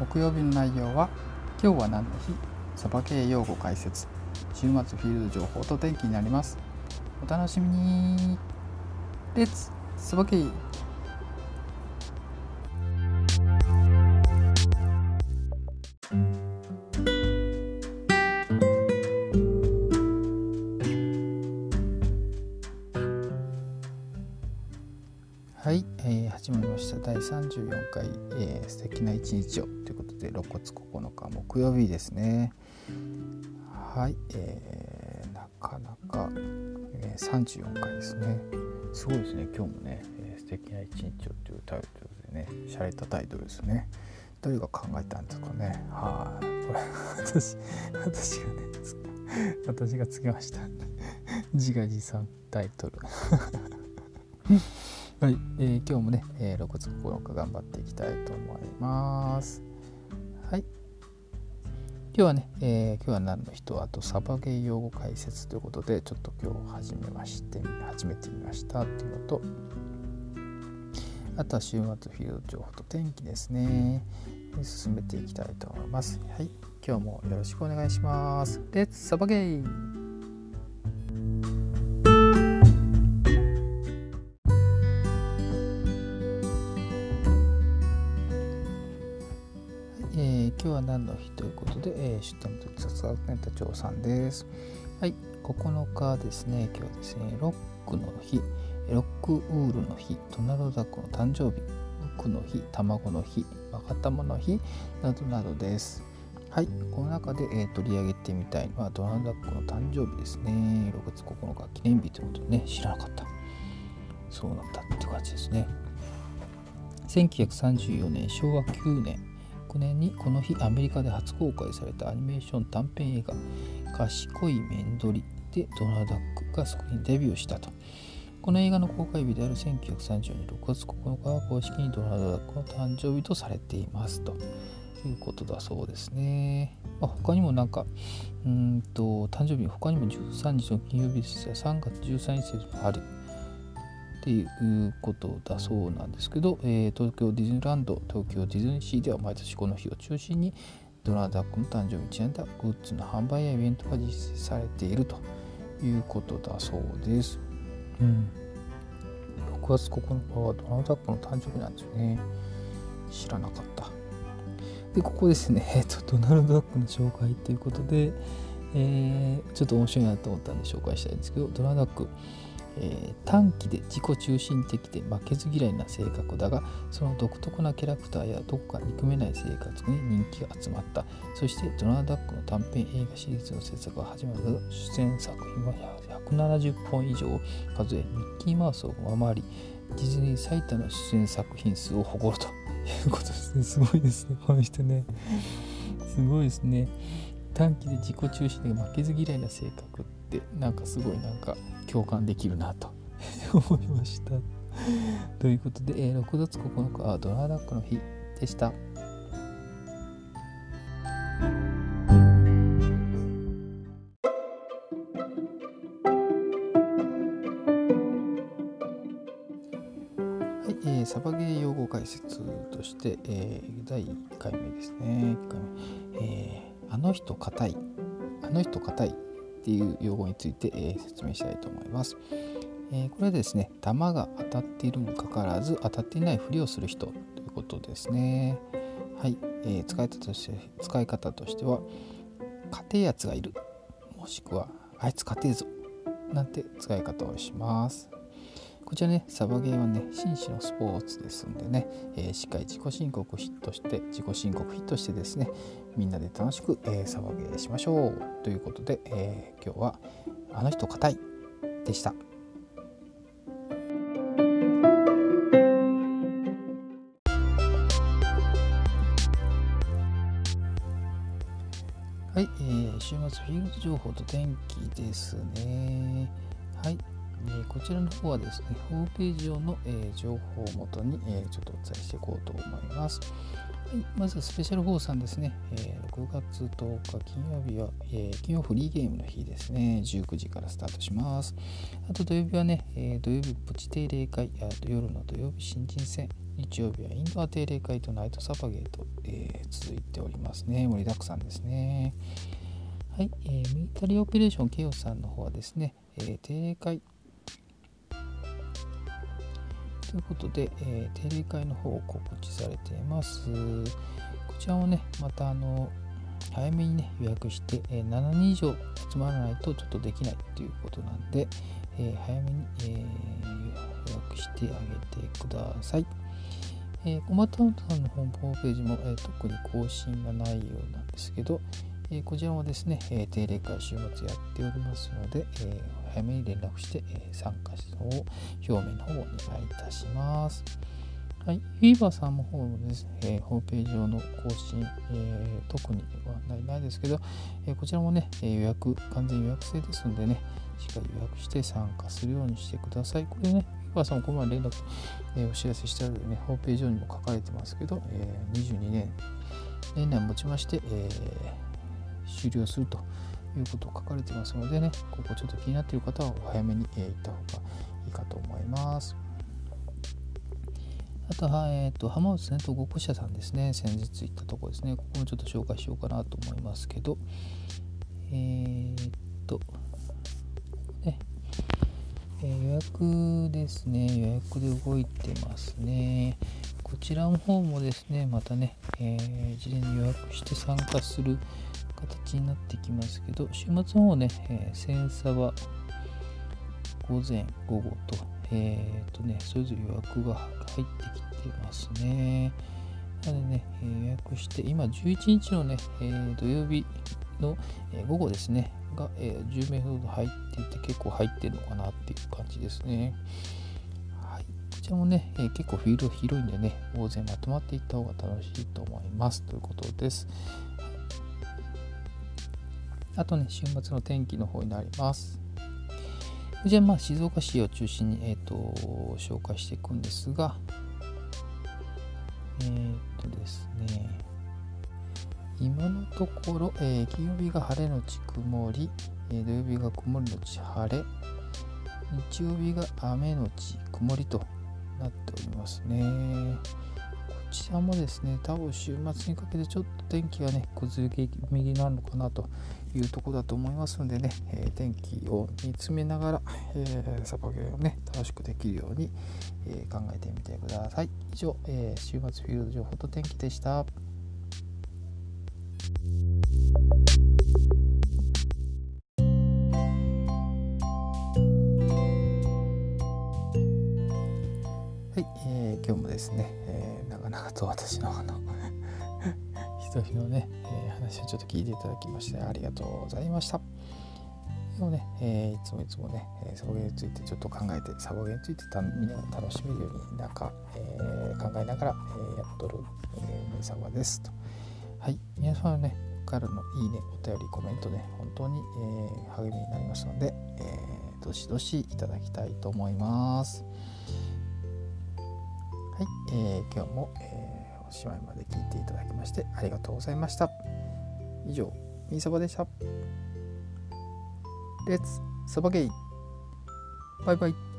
木曜日の内容は今日は何の日？サバ系用語解説。週末フィールド情報と天気になります。お楽しみに。レッツサバ系第34回、えー、素敵な一日をということで6月9日木曜日ですね。はい、えー、なかなか、えー、34回ですね。すごいですね。今日もね、えー、素敵な一日をというタイトルでね洒落たタイトルですね。誰が考えたんですかね。はい。これ 私私がね私がつけました。自画自賛タイトル。はい、えー、今日もね、えー、6月9日頑張っていきたいと思います。はい。今日はね、えー、今日は何の人あとサバゲー用語解説ということで、ちょっと今日始めまして、始めてみましたっていうのと、あとは週末フィールド情報と天気ですね。進めていきたいと思います。はい。今日もよろしくお願いします。レッツサバゲーえー、出店と雑学ネタ長さんです。はい、9日ですね、今日はですね、ロックの日、ロックウールの日、ドナルドダックの誕生日、ウクの日、卵の日、若玉の日などなどです。はい、この中で、えー、取り上げてみたいのはドナルドダックの誕生日ですね。6月9日記念日ということでね、知らなかった。そうなんだって感じですね。1934年、昭和9年、2009年にこの日アメリカで初公開されたアニメーション短編映画「賢い面取り」でドナルダックがスクリーンデビューしたと。この映画の公開日である1930年6月9日は公式にドナルド・ダックの誕生日とされていますということだそうですね。まあ、他にもなんか、うんと誕生日他にも13日の金曜日ですが3月13日もあるっていうことだそうなんですけど、えー、東京ディズニーランド東京ディズニーシーでは毎年この日を中心にドナルダックの誕生日にちなんだグッズの販売やイベントが実施されているということだそうです。うん、6月9日はドナルダックの誕生日なんですよね。知らなかった。で、ここですね、えっと、ドナルド・ダックの紹介ということで、えー、ちょっと面白いなと思ったんで紹介したいんですけど、ドナルド・ダック、えー、短期で自己中心的で負けず嫌いな性格だがその独特なキャラクターやどこか憎めない性格に人気が集まった。そしてドナーダックの短編映画シリーズの制作が始まる出演作品は170本以上を数えミッキーマウスを上回りディズニー最多の出演作品数を誇ると。いうことですね。すごいですね。この人ね。すごいですね。短期で自己中心で負けず嫌いな性格ってなんかすごいなんか共感できるなと 思いました。ということで、えー、6月9日はドラーダックの日でした。えー、サバゲー用語解説として、えー、第1回目ですね。1回目えー、あの人硬い。あの人硬いっていう用語について、えー、説明したいと思います。えー、これはですね、弾が当たっているにもかかわらず当たっていないふりをする人ということですね。はい、えー、使い方として使い方としては、勝てやつがいる、もしくはあいつ勝てえぞなんて使い方をします。こちらね、サバゲーはね、紳士のスポーツですんでね、えー、しっかり自己申告ヒットして、自己申告ヒットしてですね、みんなで楽しく、えー、サバゲーしましょうということで、えー、今日はあの人硬いでした。はい、えー、週末フィールド情報と天気ですね。はい、え、こちらの方はですね、ホームページ上の、え、情報をもとに、え、ちょっとお伝えしていこうと思います。はい、まずスペシャル4さんですね、え、6月10日金曜日は、え、金曜フリーゲームの日ですね、19時からスタートします。あと土曜日はね、え、土曜日プチ定例会、あと夜の土曜日新人戦日曜日はインドア定例会とナイトサバゲーと、えー、続いておりますね。盛りだくさんですね。はい、えー、ミリタリーオペレーションケオさんの方はですね、えー、定例会ということで、えー、定例会の方を告知されています。こちらもね、またあの、早めにね、予約して、えー、7人以上集まらないとちょっとできないということなんで、えー、早めに、え、予約してあげてください。えー、コマタウンさんのホームページも、えー、特に更新がないようなんですけど、えー、こちらもですね、え、定例会週末やっておりますので、えー、早めに連絡して、えー、参加の表明の方をお願いいたします。はい、フィーバーさんの方もですね、えー、ホームページ上の更新、えー、特にはないないですけど、えー、こちらもね、え予約、完全予約制ですのでね、しっかり予約して参加するようにしてください。これね、フィーバーさんもこの前連絡、えお知らせしたのでね、ホームページ上にも書かれてますけど、え22年、年内をもちまして、え終了するということ書かれてますのでね、ここちょっと気になっている方はお早めに、行った方がいいかと思います。あとは、えっ、ー、と、浜松戦闘ごっこ社さんですね。先日行ったところですね。ここもちょっと紹介しようかなと思いますけど、えー、っと、ね、えー、予約ですね。予約で動いてますね。こちらの方もですね、またね、えー、事前に予約して参加する形になってきますけど、週末の方ね、えー、千差は午前、午後と、えっ、ー、とね、それぞれ予約が入ってきてますね。なのでね、予約して、今11日のね、えー、土曜日の、え午後ですね、が、えー、10名ほど入っていて、結構入ってるのかなっていう感じですね。はい。こちらもね、えー、結構フィールド広いんでね、大勢まとまっていった方が楽しいと思います。ということです。あとね、週末の天気の方になります。じゃあ、まあ、静岡市を中心に、えーと、紹介していくんですが、えっ、ー、とですね、今のところ、えー、金曜日が晴れのち曇り、えー、土曜日が曇りのち晴れ、日曜日が雨のち曇りとなっておりますね。ちらもですね、多分週末にかけてちょっと天気がね、崩れ気味になるのかなというところだと思いますのでね、えー、天気を見つめながら、えー、サバゲーをね、楽しくできるように、えー、考えてみてください。以上、えー、週末フィールド情報と天気でした。はい、えー、今日もですね、えー、長と私のあの一人のね、えー、話をちょっと聞いていただきましてありがとうございました。でもね、えー、いつもいつもね、えサボゲーについてちょっと考えて、サボゲーについてたみんなが楽しめるようになんか、えー、考えながら、えやっとる、えー、サバですと。はい、皆様のね、からのいいね、お便り、コメントね、本当に、え励みになりますので、えどしどしいただきたいと思います。はい、え今日も、えおしまいまで聞いていただきましてありがとうございました。以上、みそばでした。レッツそばゲイバイバイ